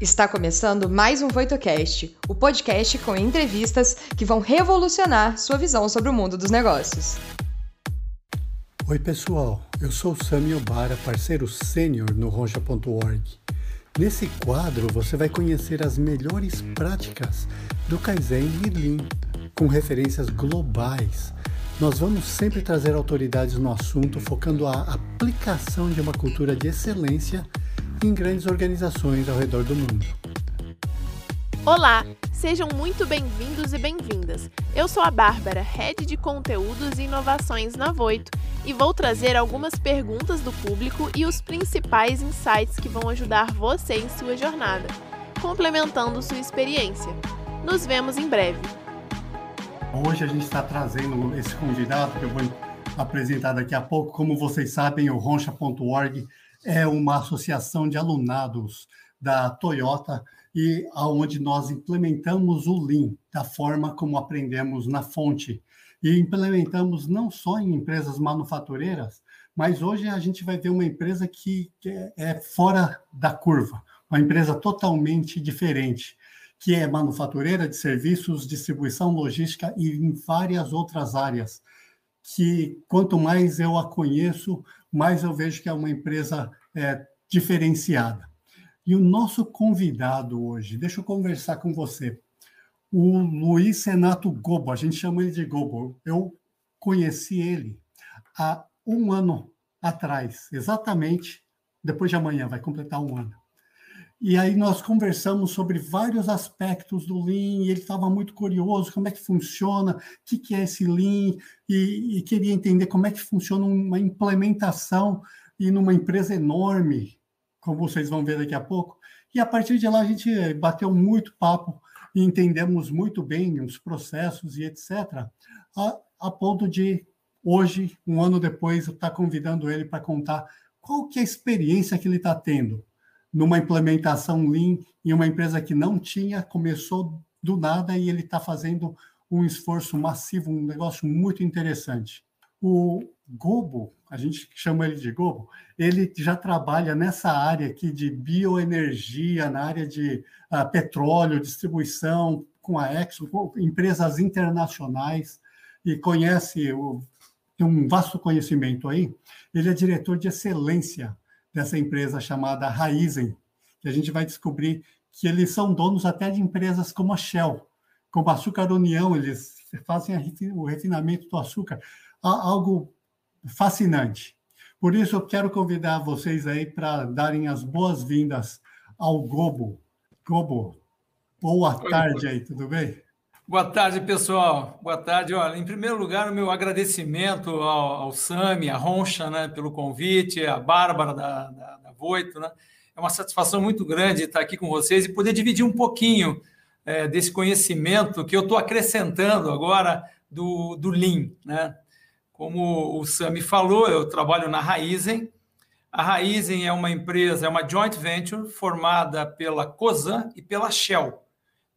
Está começando mais um VoitoCast, o podcast com entrevistas que vão revolucionar sua visão sobre o mundo dos negócios. Oi, pessoal. Eu sou Sami Obara, parceiro sênior no Roncha.org. Nesse quadro, você vai conhecer as melhores práticas do Kaizen e Lean, com referências globais. Nós vamos sempre trazer autoridades no assunto, focando a aplicação de uma cultura de excelência em grandes organizações ao redor do mundo. Olá, sejam muito bem-vindos e bem-vindas. Eu sou a Bárbara, Head de Conteúdos e Inovações na Voito, e vou trazer algumas perguntas do público e os principais insights que vão ajudar você em sua jornada, complementando sua experiência. Nos vemos em breve. Hoje a gente está trazendo esse convidado que eu vou apresentar daqui a pouco. Como vocês sabem, o roncha.org é uma associação de alunados da Toyota e aonde nós implementamos o Lean da forma como aprendemos na fonte. E implementamos não só em empresas manufatureiras, mas hoje a gente vai ver uma empresa que é fora da curva, uma empresa totalmente diferente, que é manufatureira de serviços, distribuição, logística e em várias outras áreas, que quanto mais eu a conheço, mais eu vejo que é uma empresa é, diferenciada. E o nosso convidado hoje, deixa eu conversar com você, o Luiz Renato Gobo, a gente chama ele de Gobo. Eu conheci ele há um ano atrás, exatamente depois de amanhã, vai completar um ano. E aí nós conversamos sobre vários aspectos do Lean, ele estava muito curioso, como é que funciona, o que, que é esse Lean, e, e, queria entender como é que funciona uma implementação e numa empresa enorme, como vocês vão ver daqui a pouco. E a partir de lá a gente bateu muito papo e entendemos muito bem os processos e etc., a, a ponto de hoje, um ano depois, eu estar tá convidando ele para contar qual que é a experiência que ele está tendo numa implementação Lean em uma empresa que não tinha, começou do nada e ele está fazendo um esforço massivo, um negócio muito interessante. O Gobo, a gente chama ele de Gobo, ele já trabalha nessa área aqui de bioenergia, na área de uh, petróleo, distribuição, com a Exxon, com empresas internacionais, e conhece, o, tem um vasto conhecimento aí. Ele é diretor de excelência dessa empresa chamada Raizen, que a gente vai descobrir que eles são donos até de empresas como a Shell, como a Açúcar União, eles fazem o refinamento do açúcar, algo fascinante. Por isso, eu quero convidar vocês aí para darem as boas-vindas ao Gobo. Gobo, boa tarde aí, tudo bem? Boa tarde, pessoal. Boa tarde. Olha, em primeiro lugar, o meu agradecimento ao, ao Sami, à Roncha, né, pelo convite, à Bárbara da, da, da Voito. Né? É uma satisfação muito grande estar aqui com vocês e poder dividir um pouquinho é, desse conhecimento que eu estou acrescentando agora do, do Lean. Né? Como o Sami falou, eu trabalho na Raizen. A Raizen é uma empresa, é uma joint venture formada pela COSAN e pela Shell.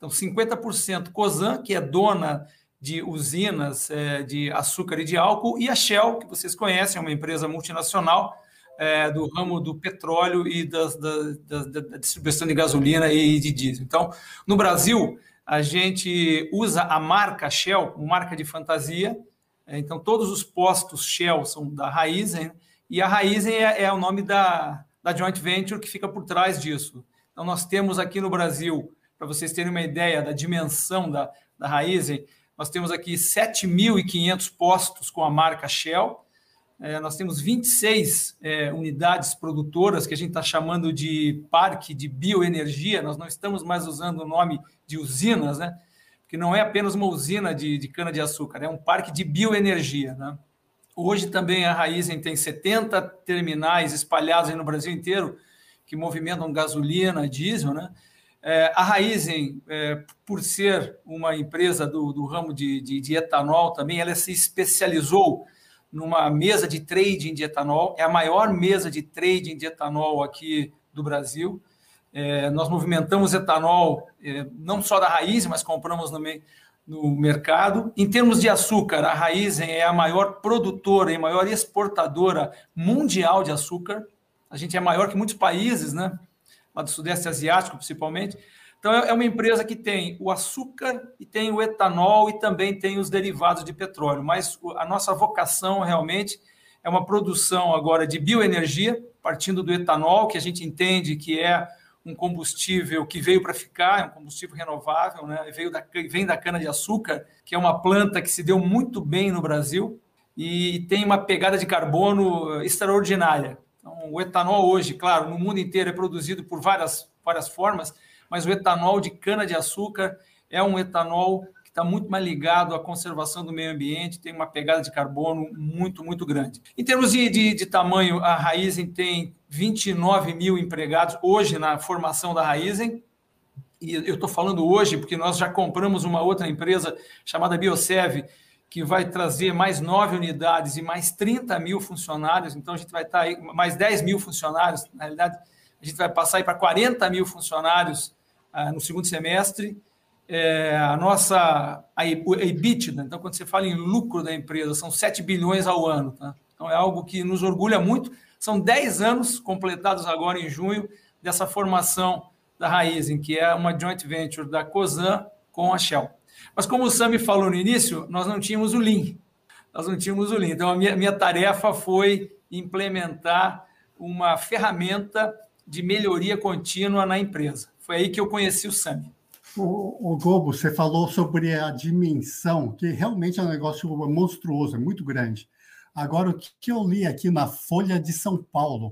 Então, 50% Cosan, que é dona de usinas é, de açúcar e de álcool, e a Shell, que vocês conhecem, é uma empresa multinacional é, do ramo do petróleo e da, da, da, distribuição de gasolina e de diesel. Então, no Brasil, a gente usa a marca Shell, marca de fantasia. É, então, todos os postos Shell são da Raizen, e a Raizen é, é o nome da, da joint venture que fica por trás disso. Então, nós temos aqui no Brasil para vocês terem uma ideia da dimensão da, da Raizen, nós temos aqui 7.500 postos com a marca Shell, é, nós temos 26 é, unidades produtoras que a gente está chamando de parque de bioenergia, nós não estamos mais usando o nome de usinas, né? Porque não é apenas uma usina de, de cana-de-açúcar, é um parque de bioenergia, né? Hoje também a Raizen tem 70 terminais espalhados no Brasil inteiro que movimentam gasolina, diesel, né? É, a Raizen, é, por ser uma empresa do, do ramo de, de, de, etanol também, ela se especializou numa mesa de trading de etanol, é a maior mesa de trading de etanol aqui do Brasil. É, nós movimentamos etanol é, não só da Raizen, mas compramos no, no mercado. Em termos de açúcar, a Raizen é a maior produtora e maior exportadora mundial de açúcar. A gente é maior que muitos países, né? Lá do Sudeste Asiático, principalmente. Então, é, é uma empresa que tem o açúcar e tem o etanol e também tem os derivados de petróleo. Mas a nossa vocação realmente é uma produção agora de bioenergia, partindo do etanol, que a gente entende que é um combustível que veio para ficar, é um combustível renovável, né? veio da, vem da cana-de-açúcar, que é uma planta que se deu muito bem no Brasil e tem uma pegada de carbono extraordinária. Então, o etanol hoje, claro, no mundo inteiro é produzido por várias, várias formas, mas o etanol de cana-de-açúcar é um etanol que está muito mais ligado à conservação do meio ambiente, tem uma pegada de carbono muito, muito grande. Em termos de, de, de tamanho, a Raizen tem 29 mil empregados hoje na formação da Raizen, e eu estou falando hoje porque nós já compramos uma outra empresa chamada Biosev, que vai trazer mais nove unidades e mais 30 mil funcionários, então a gente vai estar tá aí, mais 10 mil funcionários, na realidade, a gente vai passar aí para 40 mil funcionários ah, no segundo semestre. É, a nossa a EBITDA, então, quando você fala em lucro da empresa, são 7 bilhões ao ano. Tá? Então, é algo que nos orgulha muito. São 10 anos completados agora em junho dessa formação da Raizen, que é uma joint venture da COSAN com a Shell. Mas como o Sami falou no início, nós não tínhamos o Lean. Nós não tínhamos o Lean. Então, a minha, minha tarefa foi implementar uma ferramenta de melhoria contínua na empresa. Foi aí que eu conheci o Sami. O, o você falou sobre a dimensão, que realmente é um negócio monstruoso, é muito grande. Agora, o que eu li aqui na Folha de São Paulo,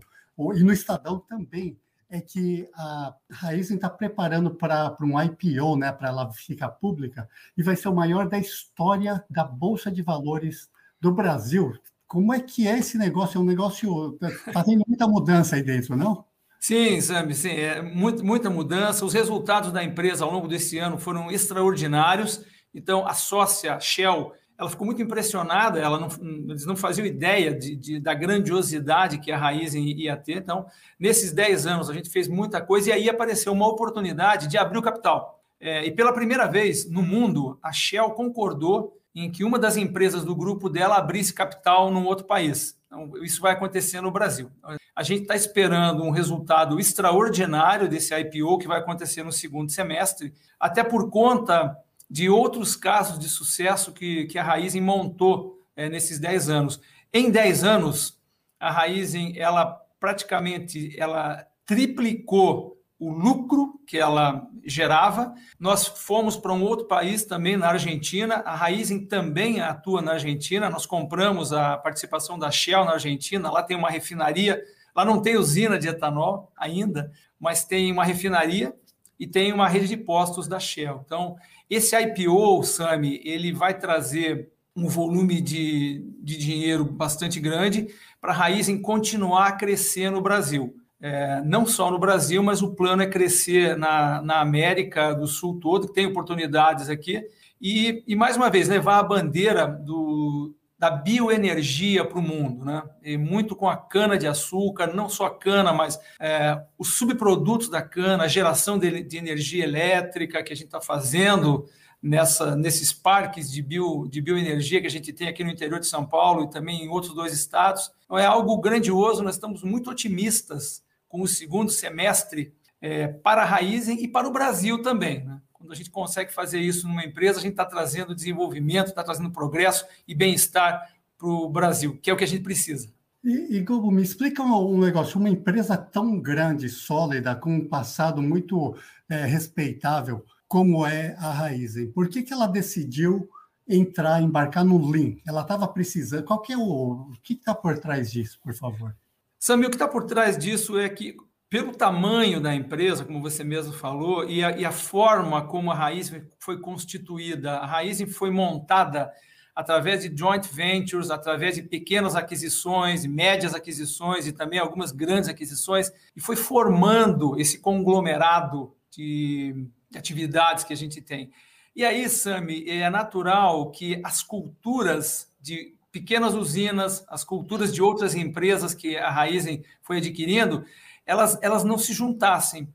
e no Estadão também, é que a Raizen está preparando para um IPO, né, para ela ficar pública, e vai ser o maior da história da Bolsa de Valores do Brasil. Como é que é esse negócio? É um negócio. Está tendo muita mudança aí dentro, não? Sim, Sammy, sim, é muito, muita mudança. Os resultados da empresa ao longo desse ano foram extraordinários. Então, a sócia Shell ela ficou muito impressionada, ela não, eles não faziam ideia de, de, da grandiosidade que a Raizen ia ter. Então, nesses 10 anos, a gente fez muita coisa e aí apareceu uma oportunidade de abrir o capital. É, e pela primeira vez no mundo, a Shell concordou em que uma das empresas do grupo dela abrisse capital num outro país. Então, isso vai acontecer no Brasil. A gente está esperando um resultado extraordinário desse IPO que vai acontecer no segundo semestre, até por conta de outros casos de sucesso que, que a Raizen montou é, nesses 10 anos. Em 10 anos, a Raizen, ela praticamente ela triplicou o lucro que ela gerava. Nós fomos para um outro país também, na Argentina. A Raizen também atua na Argentina. Nós compramos a participação da Shell na Argentina. Lá tem uma refinaria. Lá não tem usina de etanol ainda, mas tem uma refinaria e tem uma rede de postos da Shell. Então, esse IPO, Sami, ele vai trazer um volume de, de dinheiro bastante grande para a Raizen continuar a crescer no Brasil. É, não só no Brasil, mas o plano é crescer na, na América do Sul todo, que tem oportunidades aqui, e, e mais uma vez levar a bandeira do, da bioenergia para o mundo, né? E muito com a cana de açúcar, não só a cana, mas é, os subprodutos da cana, a geração de, de energia elétrica que a gente está fazendo nessa, nesses parques de, bio, de bioenergia que a gente tem aqui no interior de São Paulo e também em outros dois estados. Então, é algo grandioso, nós estamos muito otimistas com o segundo semestre é, para a Raizen e para o Brasil também. Né? Quando a gente consegue fazer isso numa empresa, a gente está trazendo desenvolvimento, está trazendo progresso e bem-estar para o Brasil, que é o que a gente precisa. E, e Google, me explica um, um, negócio. Uma empresa tão grande, sólida, com um passado muito é, respeitável como é a Raizen, por que, que ela decidiu entrar, embarcar no Lean? Ela estava precisando. Qual que é o, o que está por trás disso, por favor? Samir, o que está por trás disso é que pelo tamanho da empresa, como você mesmo falou, e a, e a forma como a Raiz foi constituída, a Raiz foi montada através de joint ventures, através de pequenas aquisições, médias aquisições e também algumas grandes aquisições, e foi formando esse conglomerado de atividades que a gente tem. E aí, Sami, é natural que as culturas de pequenas usinas, as culturas de outras empresas que a Raizen foi adquirindo, elas, elas não se juntassem.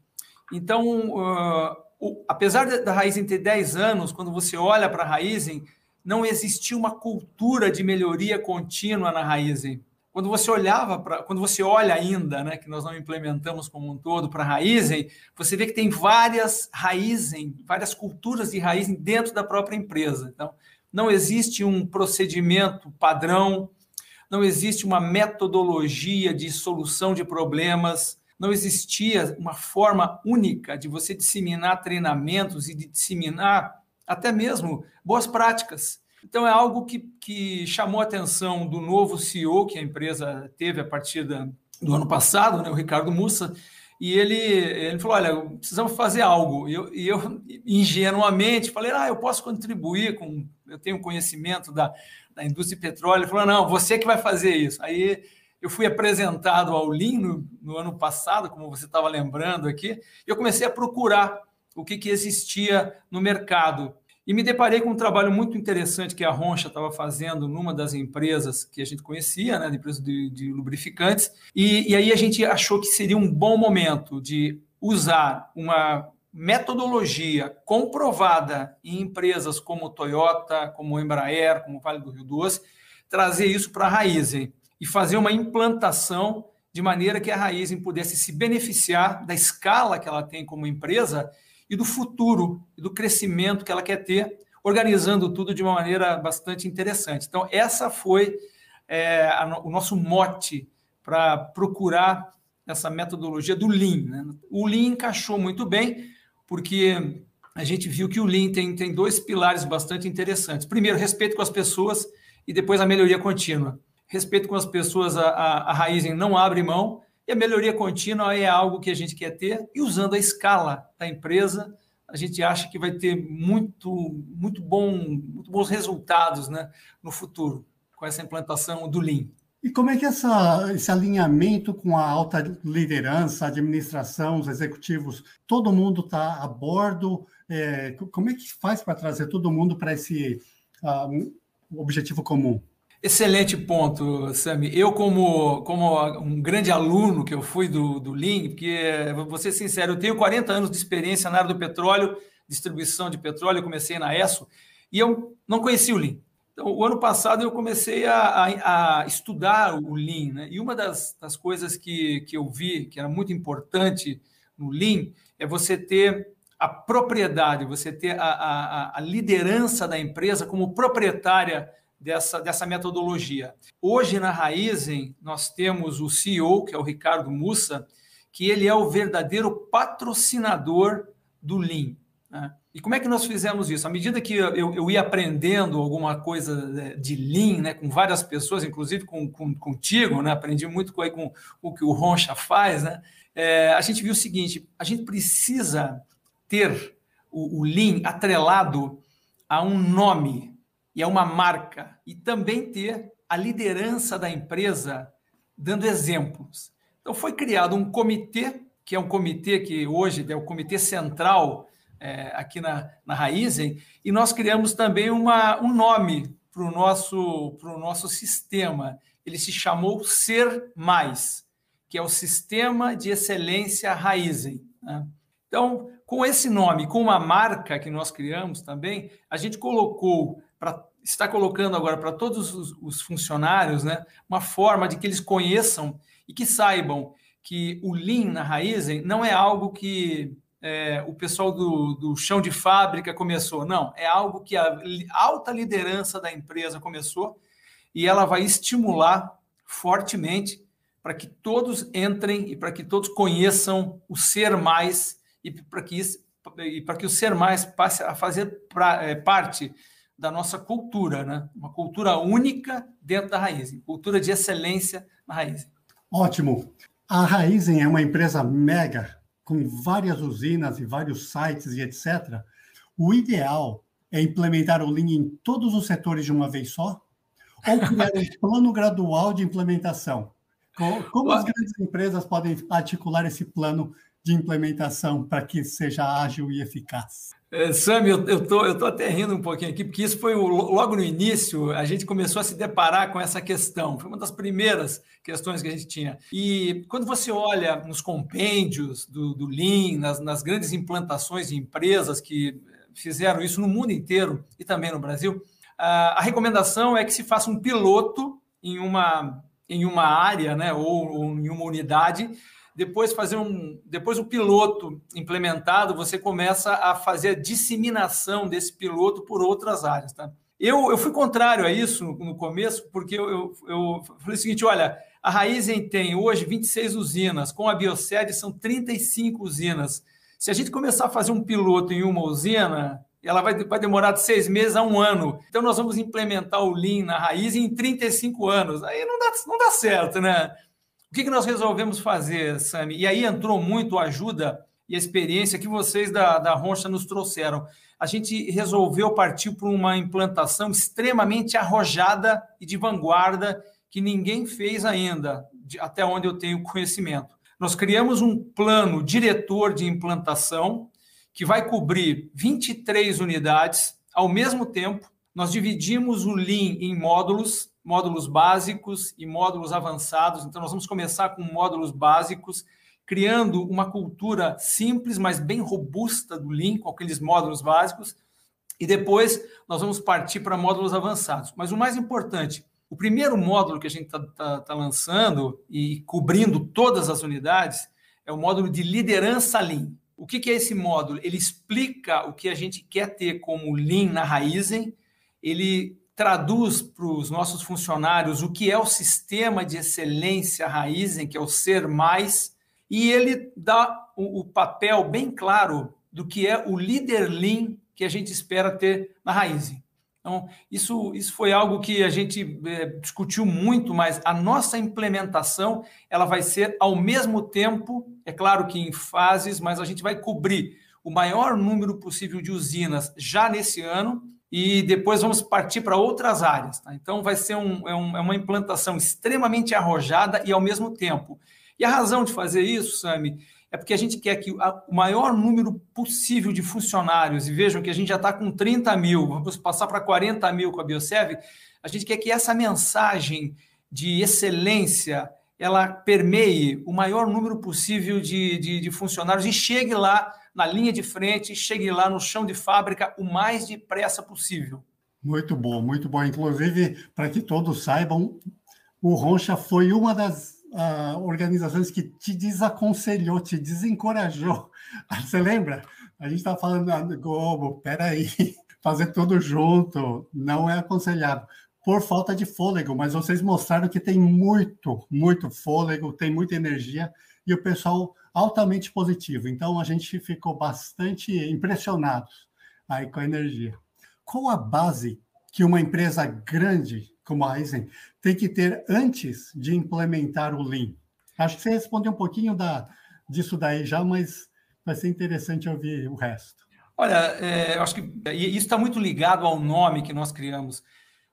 Então, uh, o, apesar da Raizen ter 10 anos, quando você olha para a Raizen, não existia uma cultura de melhoria contínua na Raizen. quando você olhava para, quando você olha ainda, né, que nós não implementamos como um todo para a Raizen, você vê que tem várias Raizen, várias culturas de Raizen dentro da própria empresa. Então, não existe um procedimento padrão, não existe uma metodologia de solução de problemas, não existia uma forma única de você disseminar treinamentos e de disseminar até mesmo boas práticas. Então, é algo que, que chamou a atenção do novo CEO que a empresa teve a partir da, do ano passado, né, o Ricardo Mussa, e ele, ele falou: Olha, precisamos fazer algo. E eu, e eu, ingenuamente, falei: Ah, eu posso contribuir com. Eu tenho conhecimento da, da indústria de petróleo. Falou: Não, você que vai fazer isso. Aí eu fui apresentado ao Lean no, no ano passado, como você estava lembrando aqui, e eu comecei a procurar o que, que existia no mercado. E me deparei com um trabalho muito interessante que a Roncha estava fazendo numa das empresas que a gente conhecia, né, empresa de, de lubrificantes, e, e aí a gente achou que seria um bom momento de usar uma metodologia comprovada em empresas como Toyota, como Embraer, como Vale do Rio Doce, trazer isso para a Raizen e fazer uma implantação de maneira que a Raizen pudesse se beneficiar da escala que ela tem como empresa e do futuro e do crescimento que ela quer ter, organizando tudo de uma maneira bastante interessante. Então, essa foi é, a, o nosso mote para procurar essa metodologia do Lean. Né? O Lean encaixou muito bem, porque a gente viu que o Lean tem, tem dois pilares bastante interessantes. Primeiro, respeito com as pessoas e depois a melhoria contínua. Respeito com as pessoas, a, a, a não abre mão, e a melhoria contínua é algo que a gente quer ter, e usando a escala da empresa, a gente acha que vai ter muito, muito, bom, muito bons resultados né, no futuro com essa implantação do Lean. E como é que essa, esse alinhamento com a alta liderança, administração, os executivos, todo mundo está a bordo? É, como é que faz para trazer todo mundo para esse uh, objetivo comum? Excelente ponto, Sami. Eu, como, como um grande aluno que eu fui do, do Lean, porque, vou ser sincero, eu tenho 40 anos de experiência na área do petróleo, distribuição de petróleo, comecei na ESSO, e eu não conhecia o Lean. Então, o ano passado eu comecei a, a, a estudar o Lean, né? e uma das, das coisas que, que eu vi que era muito importante no Lean é você ter a propriedade, você ter a, a, a liderança da empresa como proprietária dessa, dessa metodologia. Hoje, na Raizen, nós temos o CEO, que é o Ricardo Mussa, que ele é o verdadeiro patrocinador do Lean. Né? E como é que nós fizemos isso? À medida que eu, eu ia aprendendo alguma coisa né, de Lean, né, com várias pessoas, inclusive com, com, contigo, né, aprendi muito com, com, com o que o Roncha faz, né, é, a gente viu o seguinte, a gente precisa ter o, o Lean atrelado a um nome, e é uma marca, e também ter a liderança da empresa dando exemplos. Então, foi criado um comitê, que é um comitê que hoje é o comitê central é, aqui na, na Raizen, e nós criamos também uma, um nome para o nosso, nosso sistema. Ele se chamou Ser Mais, que é o Sistema de Excelência Raizen. Né? Então, com esse nome, com uma marca que nós criamos também, a gente colocou para está colocando agora para todos os, os, funcionários né, uma forma de que eles conheçam e que saibam que o Lean na Raizen não é algo que é, o pessoal do, do chão de fábrica começou, não, é algo que a alta liderança da empresa começou e ela vai estimular fortemente para que todos entrem e para que todos conheçam o ser mais e para que, isso, e para que o ser mais passe a fazer pra, é, parte da nossa cultura, né? Uma cultura única dentro da Raizen, cultura de excelência na Raizen. Ótimo. A Raizen é uma empresa mega, com várias usinas e vários sites e etc. O ideal é implementar o Lean em todos os setores de uma vez só? Ou criar um plano gradual de implementação? Como as grandes empresas podem articular esse plano de implementação para que seja ágil e eficaz? É, Sam, eu, tô, eu tô até rindo um pouquinho aqui, porque isso foi o, logo no início, a gente começou a se deparar com essa questão. Foi uma das primeiras questões que a gente tinha. E quando você olha nos compêndios do, do Lean, nas, nas grandes implantações de empresas que fizeram isso no mundo inteiro e também no Brasil, a, a recomendação é que se faça um piloto em uma em uma área, né, ou, ou em uma unidade, depois fazer um, depois o piloto implementado, você começa a fazer a disseminação desse piloto por outras áreas, tá? Eu, eu fui contrário a isso no, começo, porque eu, eu, eu, falei o seguinte: olha, a Raizen tem hoje 26 usinas, com a Bioced são 35 usinas. Se a gente começar a fazer um piloto em uma usina, ela vai, vai demorar de seis meses a um ano. Então, nós vamos implementar o Lean na raiz em 35 anos. Aí não dá, não dá certo, né? Que, que nós resolvemos fazer, Sami? E aí entrou muito a ajuda e a experiência que vocês da, da Roncha nos trouxeram. A gente resolveu partir para uma implantação extremamente arrojada e de vanguarda que ninguém fez ainda, de, até onde eu tenho conhecimento. Nós criamos um plano diretor de implantação que vai cobrir 23 unidades ao mesmo tempo. Nós dividimos o Lean em módulos, módulos básicos e módulos avançados. Então, nós vamos começar com módulos básicos, criando uma cultura simples, mas bem robusta do Lean, com aqueles módulos básicos. E depois nós vamos partir para módulos avançados. Mas o mais importante, o primeiro módulo que a gente está tá, tá lançando e cobrindo todas as unidades é o módulo de liderança Lean. O que, que é esse módulo? Ele explica o que a gente quer ter como Lean na Raizen, ele traduz para os nossos funcionários o que é o sistema de excelência Raizen, que é o ser mais, e ele dá o, o papel bem claro do que é o líder Lean que a gente espera ter na Raizen. Então, isso, isso foi algo que a gente é, discutiu muito, mas a nossa implementação ela vai ser ao mesmo tempo, é claro que em fases, mas a gente vai cobrir o maior número possível de usinas já nesse ano e depois vamos partir para outras áreas. Tá? Então, vai ser um, é, um, é uma implantação extremamente arrojada e ao mesmo tempo. E a razão de fazer isso, Sami, é porque a gente quer que o maior número possível de funcionários, e vejam que a gente já está com 30 mil, vamos passar para 40 mil com a Biosev, a gente quer que essa mensagem de excelência ela permeie o maior número possível de, de, de funcionários e chegue lá na linha de frente, chegue lá no chão de fábrica o mais depressa possível. Muito bom, muito bom. Inclusive, para que todos saibam, o Roncha foi uma das uh, organizações que te desaconselhou, te desencorajou. Você lembra? A gente estava falando na ah, Globo, peraí, fazer tudo junto não é aconselhável por falta de fôlego, mas vocês mostraram que tem muito, muito fôlego, tem muita energia e o pessoal altamente positivo. Então a gente ficou bastante impressionados aí com a energia. Qual a base que uma empresa grande como a Eisen tem que ter antes de implementar o Lean? Acho que você respondeu um pouquinho da, disso daí já, mas vai ser interessante ouvir o resto. Olha, é, eu acho que isso está muito ligado ao nome que nós criamos.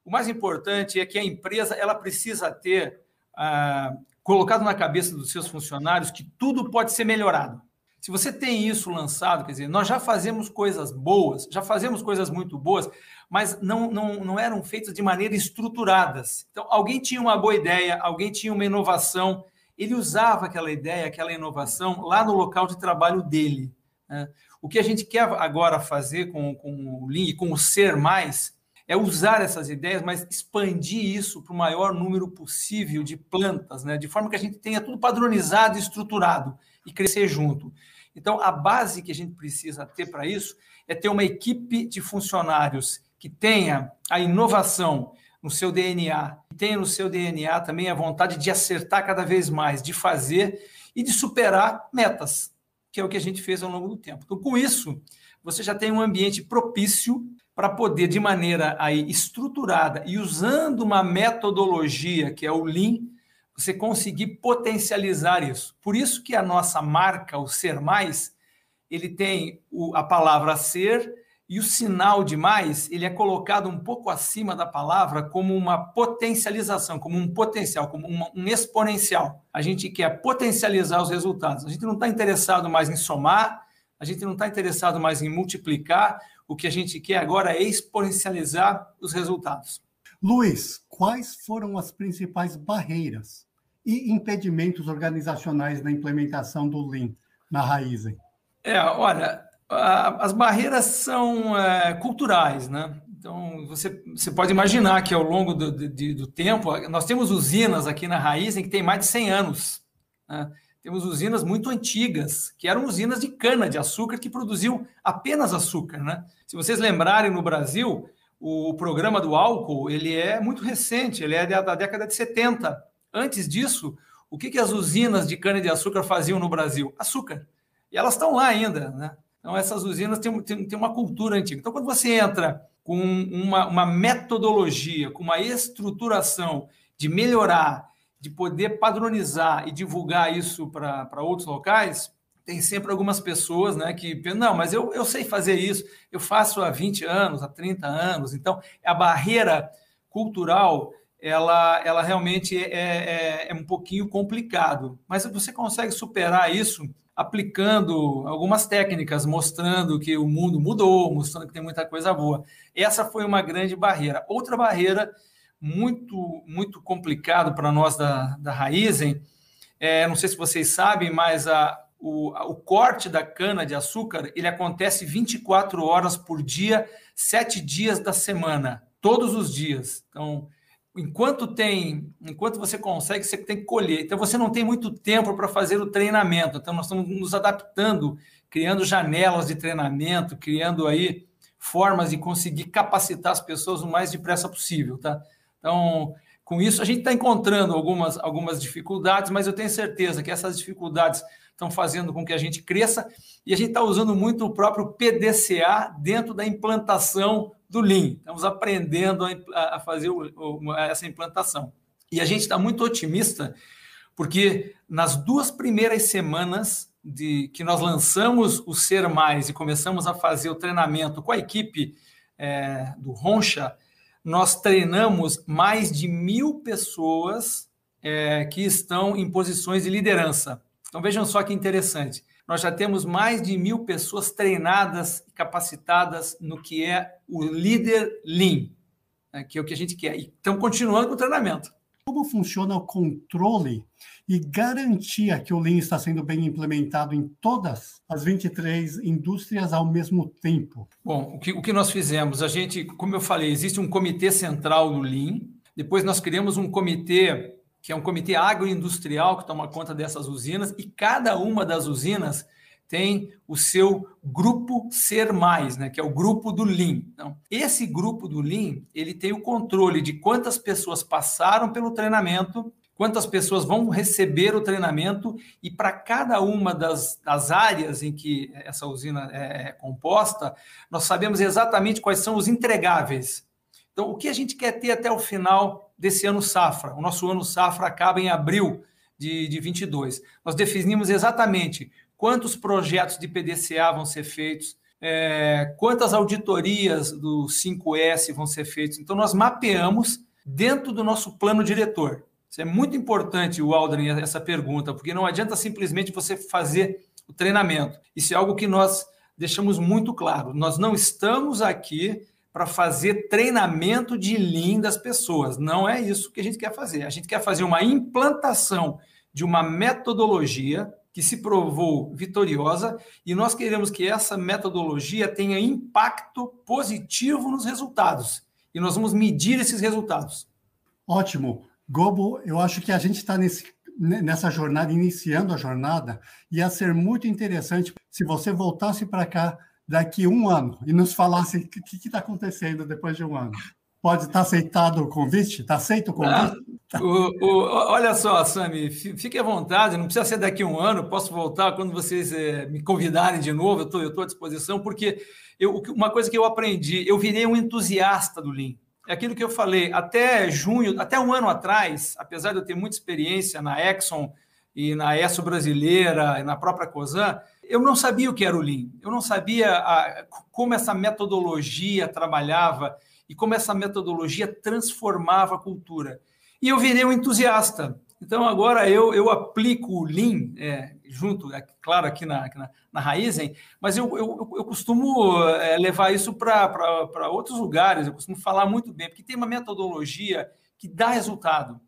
O mais importante é que a empresa ela precisa ter ah, colocado na cabeça dos seus funcionários que tudo pode ser melhorado. Se você tem isso lançado, quer dizer, nós já fazemos coisas boas, já fazemos coisas muito boas, mas não, não, não eram feitas de maneira estruturadas. Então, alguém tinha uma boa ideia, alguém tinha uma inovação, ele usava aquela ideia, aquela inovação lá no local de trabalho dele. Né? O que a gente quer agora fazer com, com o Lean com o Ser Mais é usar essas ideias, mas expandir isso para o maior número possível de plantas, né? de forma que a gente tenha tudo padronizado estruturado e crescer junto. Então, a base que a gente precisa ter para isso é ter uma equipe de funcionários que tenha a inovação no seu DNA, que tenha no seu DNA também a vontade de acertar cada vez mais, de fazer e de superar metas, que é o que a gente fez ao longo do tempo. Então, com isso, você já tem um ambiente propício para poder, de maneira aí estruturada e usando uma metodologia que é o Lean, você conseguir potencializar isso. Por isso que a nossa marca, o Ser Mais, ele tem o, a palavra ser e o sinal de mais, ele é colocado um pouco acima da palavra como uma potencialização, como um potencial, como uma, um exponencial. A gente quer potencializar os resultados. A gente não está interessado mais em somar, a gente não está interessado mais em multiplicar. O que a gente quer agora é exponencializar os resultados. Luiz, quais foram as principais barreiras e impedimentos organizacionais na implementação do Lean na Raizen? É, olha, as barreiras são é, culturais, né? Então, você, você pode imaginar que ao longo do, do, do tempo, nós temos usinas aqui na raiz em que tem mais de 100 anos. Né? Temos usinas muito antigas, que eram usinas de cana-de-açúcar que produziam apenas açúcar. Né? Se vocês lembrarem, no Brasil, o programa do álcool ele é muito recente, ele é da década de 70. Antes disso, o que, que as usinas de cana-de-açúcar faziam no Brasil? Açúcar. E elas estão lá ainda. Né? Então, essas usinas têm, têm, têm uma cultura antiga. Então, quando você entra com uma, uma metodologia, com uma estruturação de melhorar, de poder padronizar e divulgar isso para outros locais, tem sempre algumas pessoas né, que pensam, não, mas eu, eu sei fazer isso, eu faço há 20 anos, há 30 anos, então a barreira cultural ela, ela realmente é, é, é um pouquinho complicado, mas você consegue superar isso aplicando algumas técnicas, mostrando que o mundo mudou, mostrando que tem muita coisa boa. Essa foi uma grande barreira. Outra barreira muito muito complicado para nós da, da Raizen, é, não sei se vocês sabem, mas a, o, o corte da cana de açúcar ele acontece 24 horas por dia, sete dias da semana, todos os dias. Então, enquanto tem, enquanto você consegue, você tem que colher. Então você não tem muito tempo para fazer o treinamento. Então nós estamos nos adaptando, criando janelas de treinamento, criando aí formas de conseguir capacitar as pessoas o mais depressa possível, tá? Então, com isso a gente está encontrando algumas algumas dificuldades, mas eu tenho certeza que essas dificuldades estão fazendo com que a gente cresça e a gente está usando muito o próprio PDCA dentro da implantação do Lean. Estamos aprendendo a, fazer essa implantação. E a gente está muito otimista, porque nas duas primeiras semanas de que nós lançamos o Ser Mais e começamos a fazer o treinamento com a equipe é, do Roncha, nós treinamos mais de mil pessoas é, que estão em posições de liderança. Então vejam só que interessante nós já temos mais de mil pessoas treinadas e capacitadas no que é o líder Lean, né, que é o que a gente quer. E estamos continuando com o treinamento. Como funciona o controle e garantia que o Lean está sendo bem implementado em todas as 23 indústrias ao mesmo tempo? Bom, o que, o que nós fizemos? A gente, como eu falei, existe um comitê central do Lean, depois nós criamos um comitê que é um comitê agroindustrial que toma conta dessas usinas, e cada uma das usinas tem o seu grupo Ser Mais, né, que é o grupo do Lean. Então, esse grupo do Lean, ele tem o controle de quantas pessoas passaram pelo treinamento, quantas pessoas vão receber o treinamento, e para cada uma das, das, áreas em que essa usina é, é composta, nós sabemos exatamente quais são os entregáveis. Então, o que a gente quer ter até o final desse ano safra. O nosso ano safra acaba em abril de, de 22. Nós definimos exatamente quantos projetos de PDCA vão ser feitos, é, quantas auditorias do 5S vão ser feitas. Então, nós mapeamos dentro do nosso plano diretor. Isso é muito importante, Aldrin, essa pergunta, porque não adianta simplesmente você fazer o treinamento. Isso é algo que nós deixamos muito claro. Nós não estamos aqui para fazer treinamento de Lean das pessoas. Não é isso que a gente quer fazer. A gente quer fazer uma implantação de uma metodologia que se provou vitoriosa e nós queremos que essa metodologia tenha impacto positivo nos resultados. E nós vamos medir esses resultados. Ótimo. Gobo, eu acho que a gente está nessa jornada, iniciando a jornada, ia ser muito interessante se você voltasse para cá daqui um ano e nos falasse o que está acontecendo depois de um ano. Pode estar tá aceitado o convite? Está aceito o convite? Ah, o, o, olha só, Sami, fique à vontade, não precisa ser daqui a um ano, posso voltar quando vocês é, me convidarem de novo, eu estou à disposição, porque eu, uma coisa que eu aprendi, eu virei um entusiasta do Lean. É aquilo que eu falei, até junho, até um ano atrás, apesar de eu ter muita experiência na Exxon e na ESSO brasileira e na própria COSAN, eu não sabia o que era o Lean, eu não sabia a, como essa metodologia trabalhava e como essa metodologia transformava a cultura. E eu virei um entusiasta. Então, agora eu, eu aplico o Lean, é, junto, é, claro, aqui na, na, na Raizen, mas eu, eu, eu costumo é, levar isso para outros lugares, eu costumo falar muito bem, porque tem uma metodologia que dá resultado.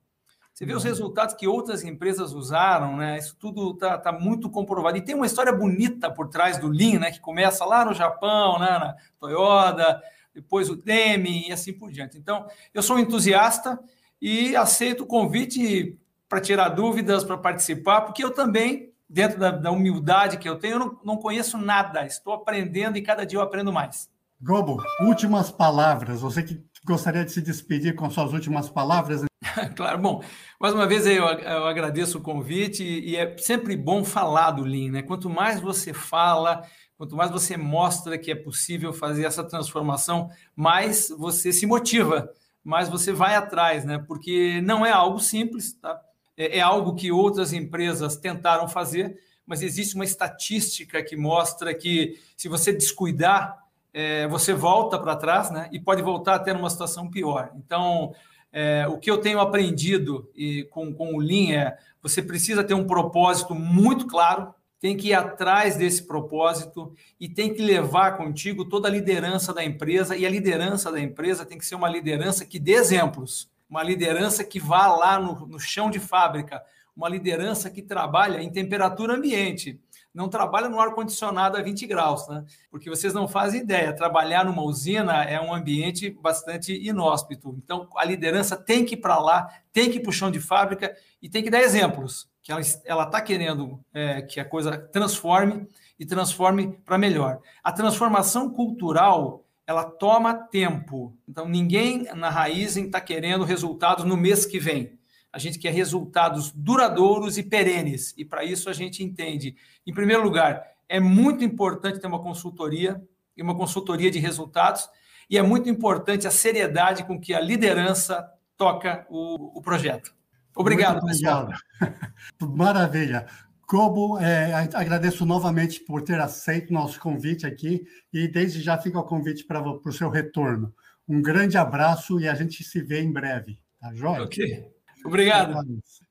Você vê os uhum. resultados que outras empresas usaram, né? Isso tudo está tá muito comprovado. E tem uma história bonita por trás do Lean, né? Que começa lá no Japão, né? na Toyota, depois o Demi e assim por diante. Então, eu sou um entusiasta e aceito o convite para tirar dúvidas, para participar, porque eu também, dentro da, da humildade que eu tenho, eu não, não conheço nada, estou aprendendo e cada dia eu aprendo mais. Gobo, últimas palavras. Você que gostaria de se despedir com suas últimas palavras? claro, bom, mais uma vez eu, eu agradeço o convite e é sempre bom falar do Lean, né? Quanto mais você fala, quanto mais você mostra que é possível fazer essa transformação, mais você se motiva, mais você vai atrás, né? Porque não é algo simples, tá? É, é algo que outras empresas tentaram fazer, mas existe uma estatística que mostra que se você descuidar, é, você volta para trás, né? E pode voltar até numa situação pior. Então, é, o que eu tenho aprendido e com, com o Lean é você precisa ter um propósito muito claro, tem que ir atrás desse propósito e tem que levar contigo toda a liderança da empresa. E a liderança da empresa tem que ser uma liderança que dê exemplos, uma liderança que vá lá no, no chão de fábrica, uma liderança que trabalha em temperatura ambiente não trabalha no ar-condicionado a 20 graus, né? Porque vocês não fazem ideia, trabalhar numa usina é um ambiente bastante inóspito. Então, a liderança tem que ir para lá, tem que ir para o chão de fábrica e tem que dar exemplos, que ela está querendo é, que a coisa transforme e transforme para melhor. A transformação cultural ela toma tempo. Então, ninguém na raiz está querendo resultados no mês que vem. A gente quer resultados duradouros e perenes. E para isso a gente entende, em primeiro lugar, é muito importante ter uma consultoria e uma consultoria de resultados. E é muito importante a seriedade com que a liderança toca o, o projeto. Obrigado, muito pessoal. Maravilha. Como é, agradeço novamente por ter aceito nosso convite aqui e desde já fica o convite para o seu retorno. Um grande abraço e a gente se vê em breve. Tá joia? Ok. Obrigado.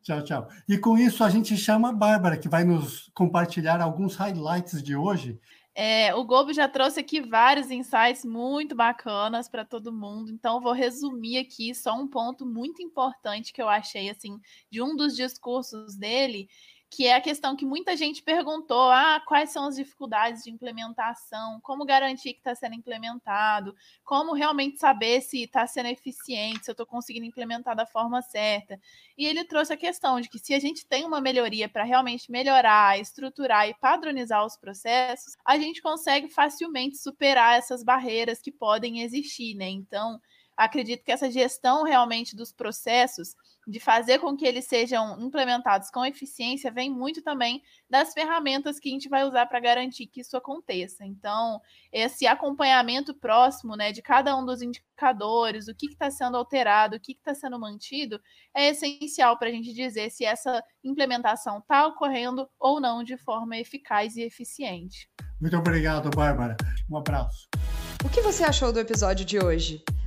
Tchau, tchau. E com isso a gente chama a Bárbara, que vai nos compartilhar alguns highlights de hoje. É, o Gobo já trouxe aqui vários insights muito bacanas para todo mundo, então vou resumir aqui só um ponto muito importante que eu achei assim de um dos discursos dele, que é a questão que muita gente perguntou: ah, quais são as dificuldades de implementação, como garantir que está sendo implementado, como realmente saber se está sendo eficiente, se eu estou conseguindo implementar da forma certa. E ele trouxe a questão de que se a gente tem uma melhoria para realmente melhorar, estruturar e padronizar os processos, a gente consegue facilmente superar essas barreiras que podem existir, né? Então, acredito que essa gestão realmente dos processos de fazer com que eles sejam implementados com eficiência vem muito também das ferramentas que a gente vai usar para garantir que isso aconteça. Então, esse acompanhamento próximo né, de cada um dos indicadores, o que está sendo alterado, o que está sendo mantido, é essencial para a gente dizer se essa implementação está ocorrendo ou não de forma eficaz e eficiente. Muito obrigado, Bárbara. Um abraço. O que você achou do episódio de hoje?